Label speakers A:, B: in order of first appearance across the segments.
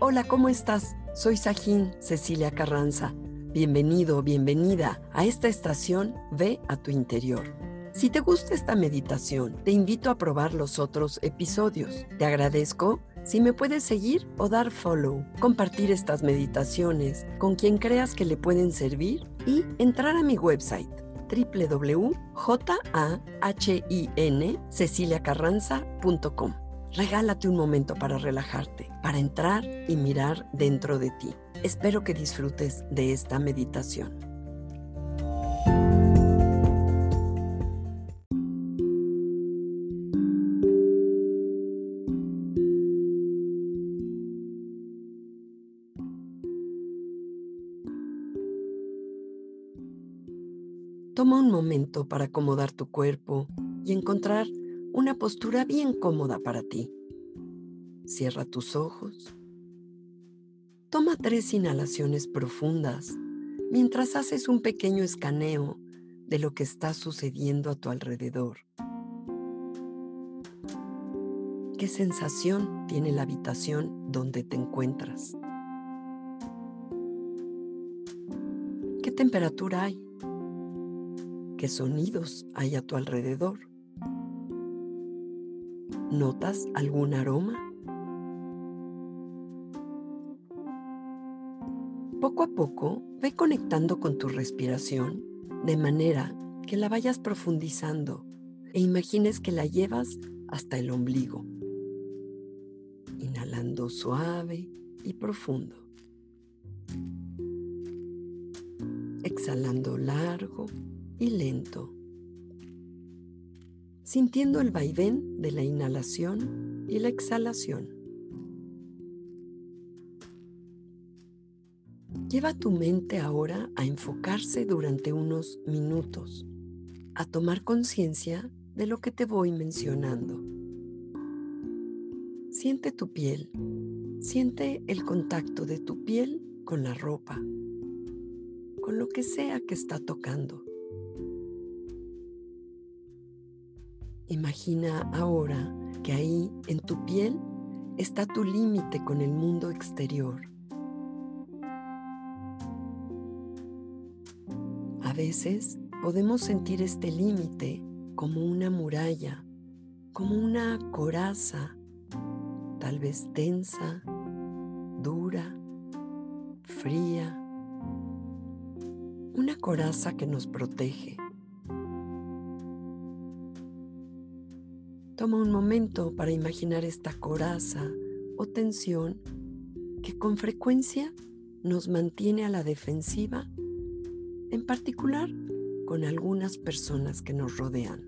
A: Hola, ¿cómo estás? Soy Sajín Cecilia Carranza. Bienvenido, bienvenida a esta estación Ve a tu interior. Si te gusta esta meditación, te invito a probar los otros episodios. Te agradezco si me puedes seguir o dar follow, compartir estas meditaciones con quien creas que le pueden servir y entrar a mi website www.jahinceciliacarranza.com. Regálate un momento para relajarte, para entrar y mirar dentro de ti. Espero que disfrutes de esta meditación. Toma un momento para acomodar tu cuerpo y encontrar una postura bien cómoda para ti. Cierra tus ojos. Toma tres inhalaciones profundas mientras haces un pequeño escaneo de lo que está sucediendo a tu alrededor. ¿Qué sensación tiene la habitación donde te encuentras? ¿Qué temperatura hay? ¿Qué sonidos hay a tu alrededor? ¿Notas algún aroma? Poco a poco ve conectando con tu respiración de manera que la vayas profundizando e imagines que la llevas hasta el ombligo, inhalando suave y profundo, exhalando largo y lento sintiendo el vaivén de la inhalación y la exhalación. Lleva tu mente ahora a enfocarse durante unos minutos, a tomar conciencia de lo que te voy mencionando. Siente tu piel, siente el contacto de tu piel con la ropa, con lo que sea que está tocando. Imagina ahora que ahí en tu piel está tu límite con el mundo exterior. A veces podemos sentir este límite como una muralla, como una coraza, tal vez tensa, dura, fría, una coraza que nos protege. Toma un momento para imaginar esta coraza o tensión que con frecuencia nos mantiene a la defensiva, en particular con algunas personas que nos rodean.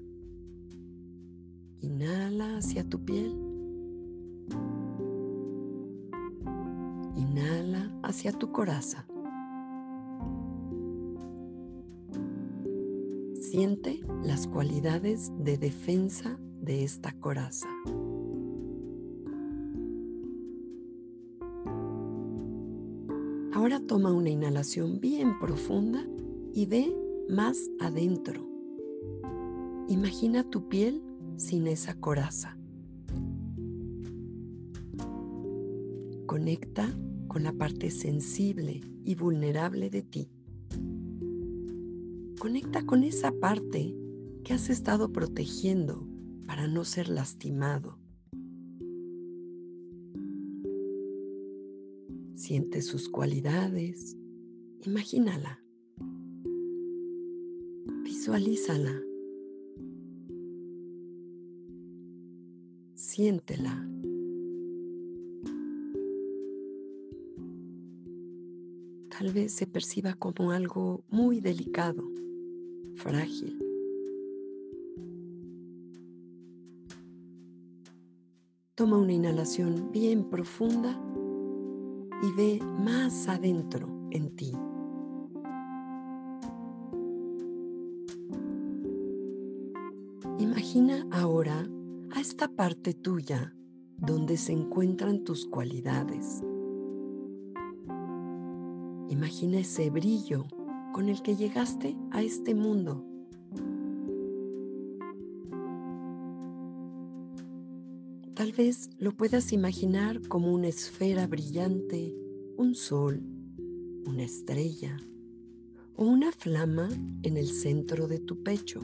A: Inhala hacia tu piel. Inhala hacia tu coraza. Siente las cualidades de defensa de esta coraza. Ahora toma una inhalación bien profunda y ve más adentro. Imagina tu piel sin esa coraza. Conecta con la parte sensible y vulnerable de ti. Conecta con esa parte que has estado protegiendo para no ser lastimado. Siente sus cualidades, imagínala, visualízala, siéntela. Tal vez se perciba como algo muy delicado, frágil. Toma una inhalación bien profunda y ve más adentro en ti. Imagina ahora a esta parte tuya donde se encuentran tus cualidades. Imagina ese brillo con el que llegaste a este mundo. Tal vez lo puedas imaginar como una esfera brillante, un sol, una estrella o una flama en el centro de tu pecho.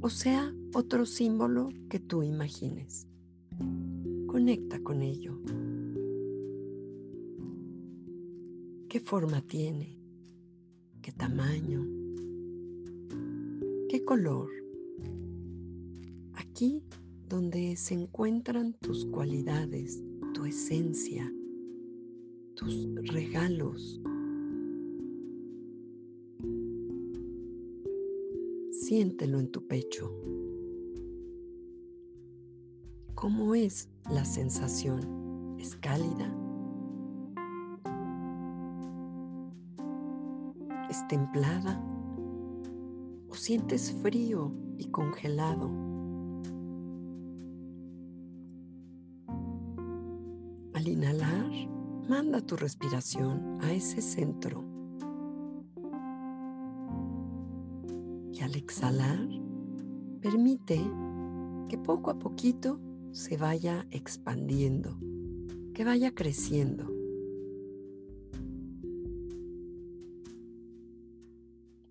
A: O sea, otro símbolo que tú imagines. Conecta con ello. ¿Qué forma tiene? ¿Qué tamaño? ¿Qué color? Aquí donde se encuentran tus cualidades, tu esencia, tus regalos. Siéntelo en tu pecho. ¿Cómo es la sensación? ¿Es cálida? ¿Es templada? ¿O sientes frío y congelado? Al inhalar, manda tu respiración a ese centro. Y al exhalar, permite que poco a poquito se vaya expandiendo, que vaya creciendo.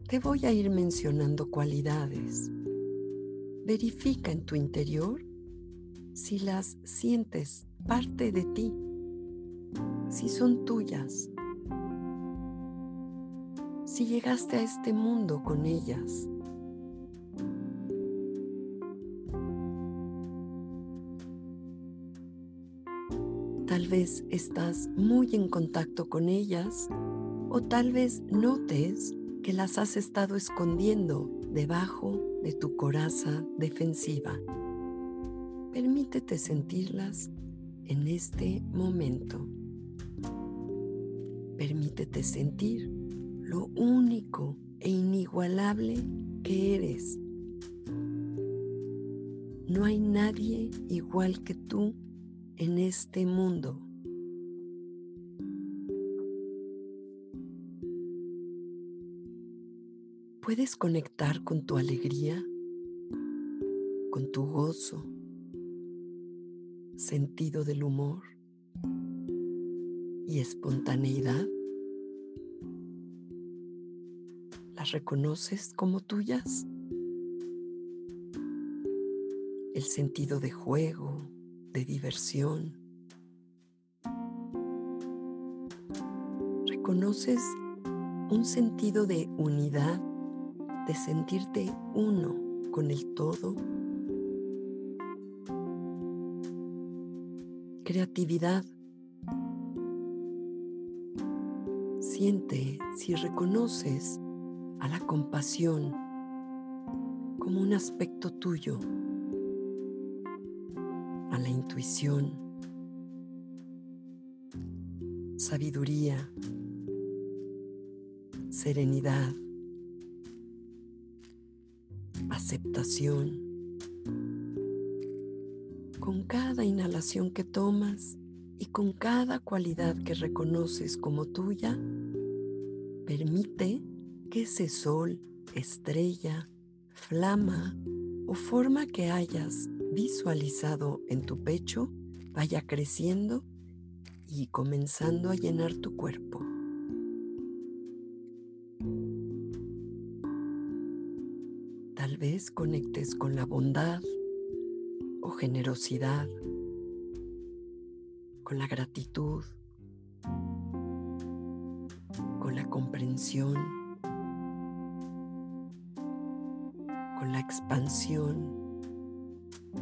A: Te voy a ir mencionando cualidades. Verifica en tu interior si las sientes parte de ti, si son tuyas, si llegaste a este mundo con ellas. Tal vez estás muy en contacto con ellas o tal vez notes que las has estado escondiendo debajo de tu coraza defensiva. Permítete sentirlas en este momento. Permítete sentir lo único e inigualable que eres. No hay nadie igual que tú en este mundo. Puedes conectar con tu alegría, con tu gozo, sentido del humor y espontaneidad? ¿Las reconoces como tuyas? El sentido de juego, de diversión. ¿Reconoces un sentido de unidad, de sentirte uno con el todo? Creatividad. Siente si reconoces a la compasión como un aspecto tuyo, a la intuición, sabiduría, serenidad, aceptación con cada inhalación que tomas y con cada cualidad que reconoces como tuya, permite que ese sol, estrella, flama o forma que hayas visualizado en tu pecho vaya creciendo y comenzando a llenar tu cuerpo. Tal vez conectes con la bondad, generosidad, con la gratitud, con la comprensión, con la expansión,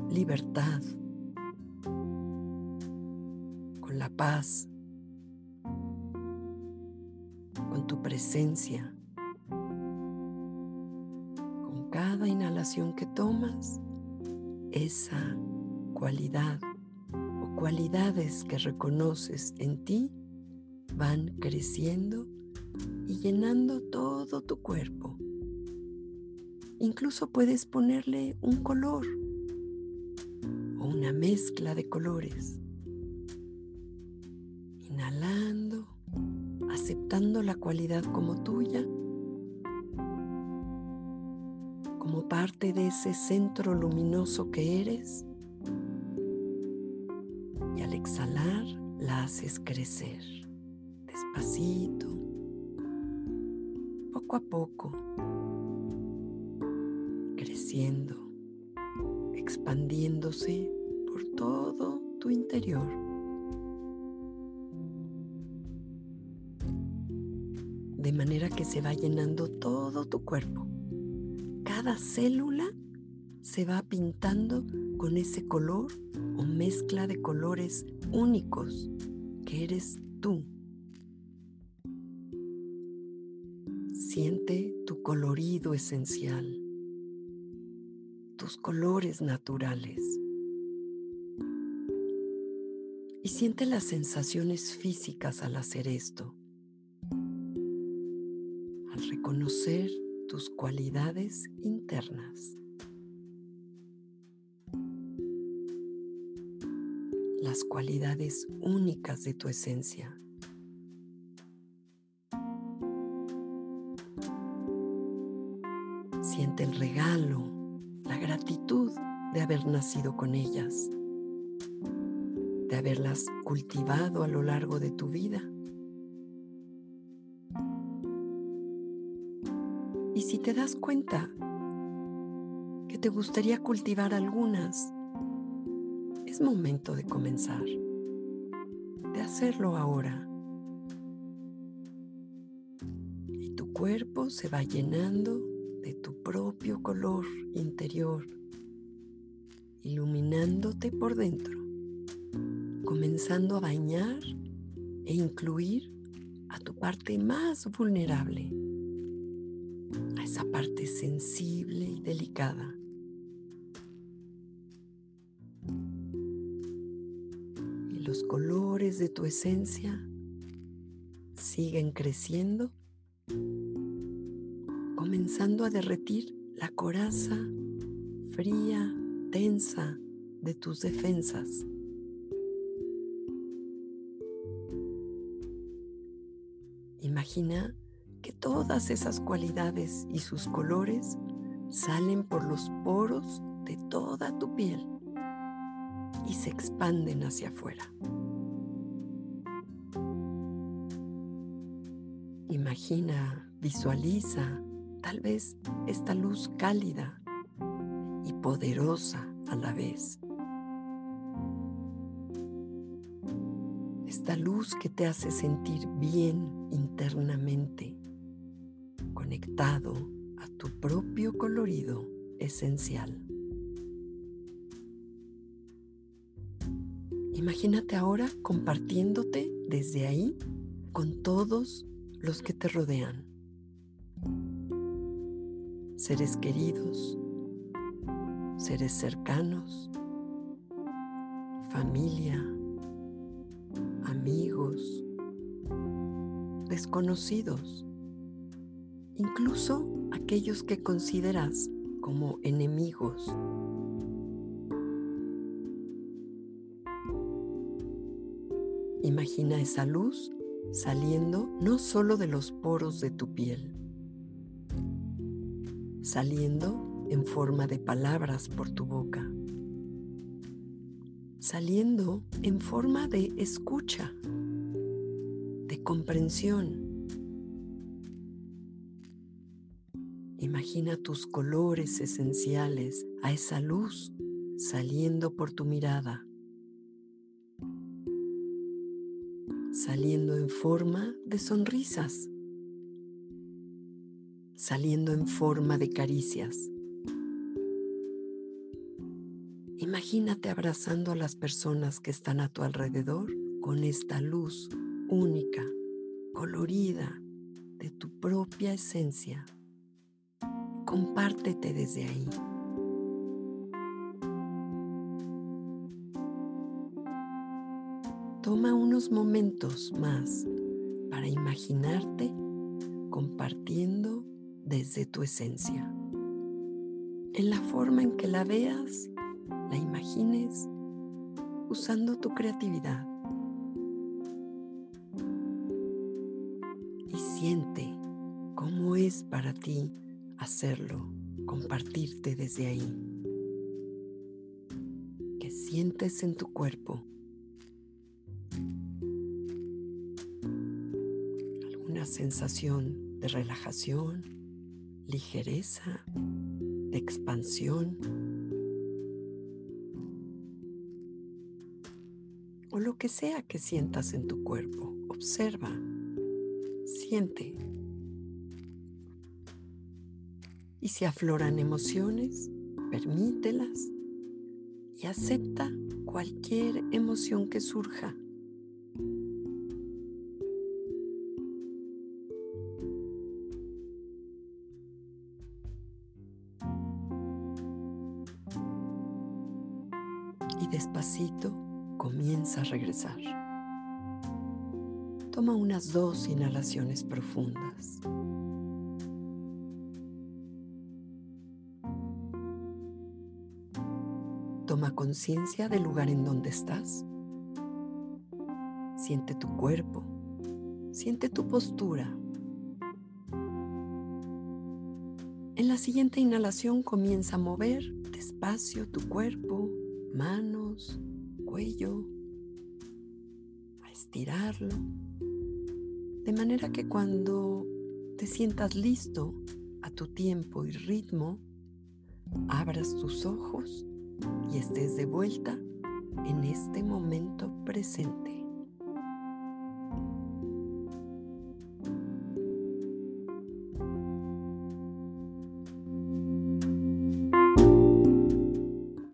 A: libertad, con la paz, con tu presencia. Con cada inhalación que tomas, esa cualidad o cualidades que reconoces en ti van creciendo y llenando todo tu cuerpo. Incluso puedes ponerle un color o una mezcla de colores. Inhalando, aceptando la cualidad como tuya como parte de ese centro luminoso que eres, exhalar la haces crecer, despacito, poco a poco, creciendo, expandiéndose por todo tu interior. De manera que se va llenando todo tu cuerpo. Cada célula se va pintando con ese color o mezcla de colores únicos que eres tú. Siente tu colorido esencial, tus colores naturales. Y siente las sensaciones físicas al hacer esto, al reconocer tus cualidades internas. las cualidades únicas de tu esencia. Siente el regalo, la gratitud de haber nacido con ellas, de haberlas cultivado a lo largo de tu vida. Si te das cuenta que te gustaría cultivar algunas, es momento de comenzar, de hacerlo ahora. Y tu cuerpo se va llenando de tu propio color interior, iluminándote por dentro, comenzando a bañar e incluir a tu parte más vulnerable, esa parte sensible y delicada los colores de tu esencia siguen creciendo, comenzando a derretir la coraza fría, tensa de tus defensas. Imagina que todas esas cualidades y sus colores salen por los poros de toda tu piel y se expanden hacia afuera. Imagina, visualiza tal vez esta luz cálida y poderosa a la vez. Esta luz que te hace sentir bien internamente, conectado a tu propio colorido esencial. Imagínate ahora compartiéndote desde ahí con todos los que te rodean. Seres queridos, seres cercanos, familia, amigos, desconocidos, incluso aquellos que consideras como enemigos Imagina esa luz saliendo no solo de los poros de tu piel, saliendo en forma de palabras por tu boca, saliendo en forma de escucha, de comprensión. Imagina tus colores esenciales a esa luz saliendo por tu mirada saliendo en forma de sonrisas, saliendo en forma de caricias. Imagínate abrazando a las personas que están a tu alrededor con esta luz única, colorida de tu propia esencia. Compártete desde ahí. Toma unos momentos más para imaginarte compartiendo desde tu esencia. En la forma en que la veas, la imagines usando tu creatividad. Y siente cómo es para ti hacerlo, compartirte desde ahí. Que sientes en tu cuerpo? ¿Alguna sensación de relajación, ligereza, de expansión? O lo que sea que sientas en tu cuerpo, observa, siente y si afloran emociones, permítelas y acepta cualquier emoción que surja. Y despacito comienza a regresar. Toma unas dos inhalaciones profundas. Toma conciencia del lugar en donde estás. Siente tu cuerpo. Siente tu postura. En la siguiente inhalación comienza a mover despacio tu cuerpo, manos, cuello, a estirarlo, de manera que cuando te sientas listo a tu tiempo y ritmo, abras tus ojos y estés de vuelta en este momento presente.